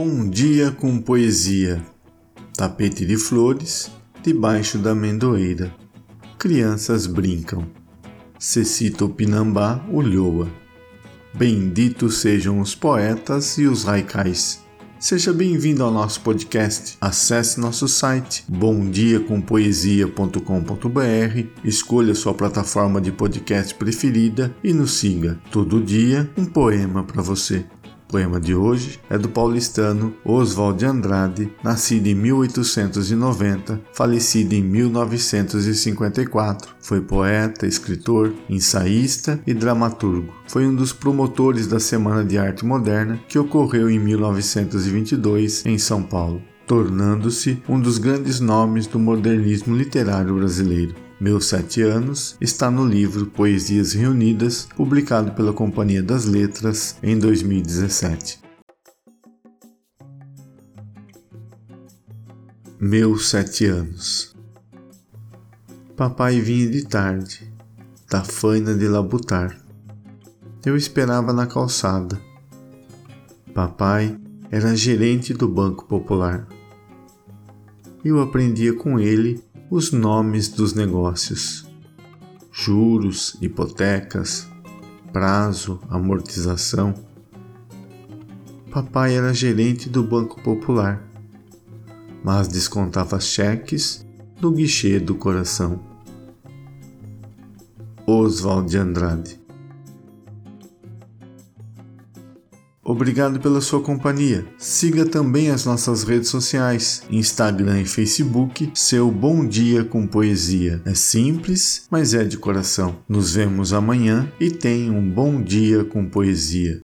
Um dia com poesia. Tapete de flores debaixo da amendoeira. Crianças brincam. Cecito Pinambá olhou-a. Benditos sejam os poetas e os raicais. Seja bem-vindo ao nosso podcast. Acesse nosso site bomdiacompoesia.com.br, escolha sua plataforma de podcast preferida e nos siga. Todo dia um poema para você. O poema de hoje é do paulistano Oswald de Andrade, nascido em 1890, falecido em 1954. Foi poeta, escritor, ensaísta e dramaturgo. Foi um dos promotores da Semana de Arte Moderna que ocorreu em 1922 em São Paulo, tornando-se um dos grandes nomes do modernismo literário brasileiro. Meus Sete Anos está no livro Poesias Reunidas, publicado pela Companhia das Letras em 2017. Meus Sete Anos Papai vinha de tarde, da faina de labutar. Eu esperava na calçada. Papai era gerente do Banco Popular. Eu aprendia com ele os nomes dos negócios: juros, hipotecas, prazo, amortização. Papai era gerente do Banco Popular, mas descontava cheques do guichê do coração. Oswald de Andrade Obrigado pela sua companhia. Siga também as nossas redes sociais, Instagram e Facebook, seu Bom Dia com Poesia. É simples, mas é de coração. Nos vemos amanhã e tenha um bom dia com poesia.